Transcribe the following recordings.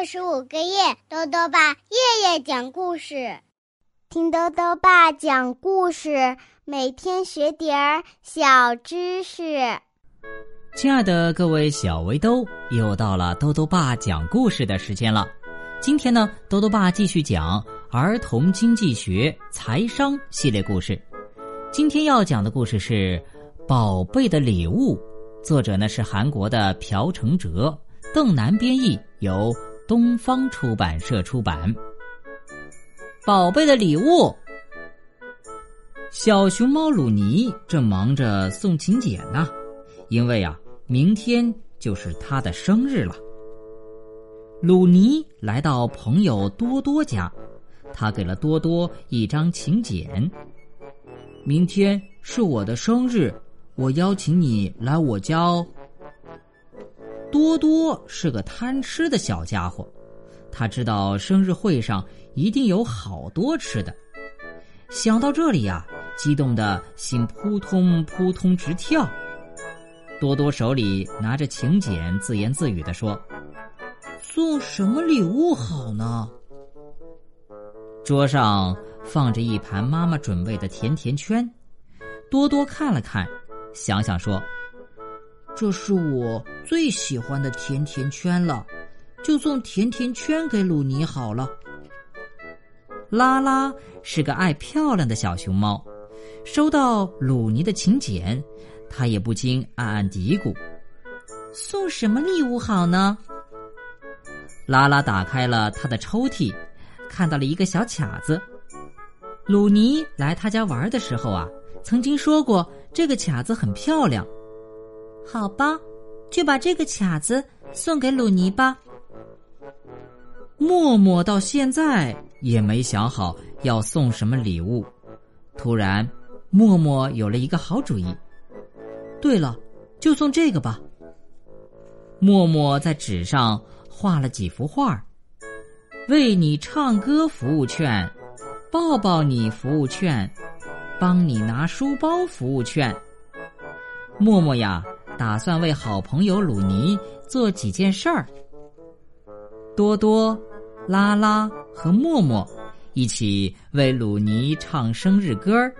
二十五个月，豆豆爸夜夜讲故事，听豆豆爸讲故事，每天学点儿小知识。亲爱的各位小围兜，又到了豆豆爸讲故事的时间了。今天呢，豆豆爸继续讲儿童经济学、财商系列故事。今天要讲的故事是《宝贝的礼物》，作者呢是韩国的朴成哲，邓南编译，由东方出版社出版。宝贝的礼物，小熊猫鲁尼正忙着送请柬呢，因为啊，明天就是他的生日了。鲁尼来到朋友多多家，他给了多多一张请柬。明天是我的生日，我邀请你来我家哦。多多是个贪吃的小家伙，他知道生日会上一定有好多吃的。想到这里呀，激动的心扑通扑通直跳。多多手里拿着请柬，自言自语地说：“送什么礼物好呢？”桌上放着一盘妈妈准备的甜甜圈，多多看了看，想想说：“这是我最喜欢的甜甜圈了，就送甜甜圈给鲁尼好了。”拉拉是个爱漂亮的小熊猫，收到鲁尼的请柬，他也不禁暗暗嘀咕：“送什么礼物好呢？”拉拉打开了他的抽屉。看到了一个小卡子，鲁尼来他家玩的时候啊，曾经说过这个卡子很漂亮。好吧，就把这个卡子送给鲁尼吧。默默到现在也没想好要送什么礼物，突然，默默有了一个好主意。对了，就送这个吧。默默在纸上画了几幅画。为你唱歌服务券，抱抱你服务券，帮你拿书包服务券。默默呀，打算为好朋友鲁尼做几件事儿。多多、拉拉和默默一起为鲁尼唱生日歌儿。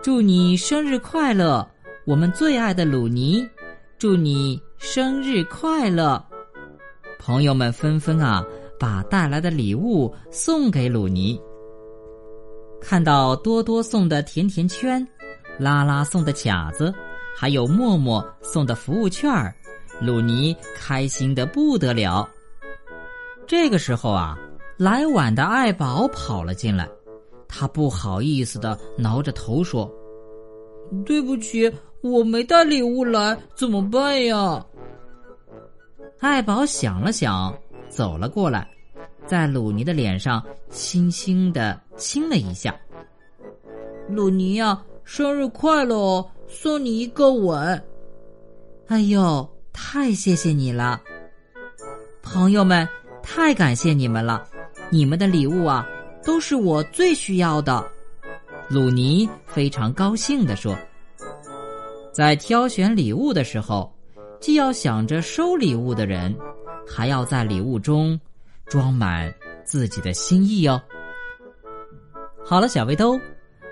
祝你生日快乐，我们最爱的鲁尼！祝你生日快乐！朋友们纷纷啊。把带来的礼物送给鲁尼。看到多多送的甜甜圈，拉拉送的卡子，还有默默送的服务券儿，鲁尼开心的不得了。这个时候啊，来晚的爱宝跑了进来，他不好意思的挠着头说：“对不起，我没带礼物来，怎么办呀？”爱宝想了想。走了过来，在鲁尼的脸上轻轻的亲了一下。鲁尼呀，生日快乐哦！送你一个吻。哎呦，太谢谢你了，朋友们，太感谢你们了！你们的礼物啊，都是我最需要的。鲁尼非常高兴地说：“在挑选礼物的时候，既要想着收礼物的人。”还要在礼物中装满自己的心意哦。好了，小围兜，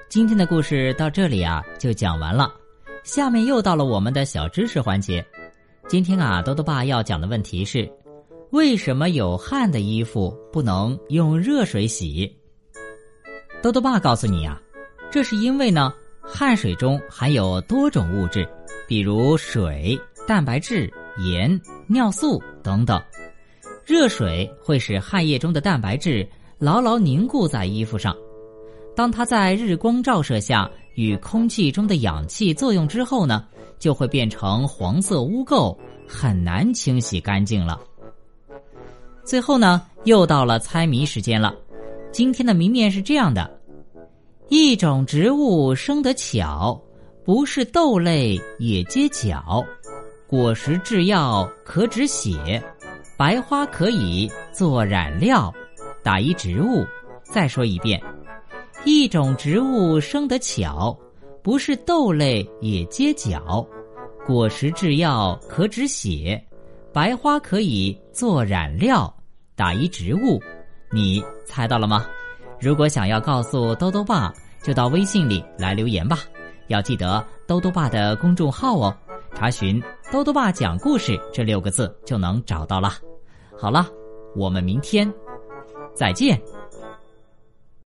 今天的故事到这里啊就讲完了。下面又到了我们的小知识环节。今天啊，豆豆爸要讲的问题是：为什么有汗的衣服不能用热水洗？豆豆爸告诉你啊，这是因为呢，汗水中含有多种物质，比如水、蛋白质。盐、尿素等等，热水会使汗液中的蛋白质牢牢凝固在衣服上。当它在日光照射下与空气中的氧气作用之后呢，就会变成黄色污垢，很难清洗干净了。最后呢，又到了猜谜时间了。今天的谜面是这样的：一种植物生得巧，不是豆类也结角。果实制药可止血，白花可以做染料。打一植物，再说一遍：一种植物生得巧，不是豆类也结角。果实制药可止血，白花可以做染料。打一植物，你猜到了吗？如果想要告诉兜兜爸，就到微信里来留言吧。要记得兜兜爸的公众号哦，查询“兜兜爸讲故事”这六个字就能找到了。好了，我们明天再见。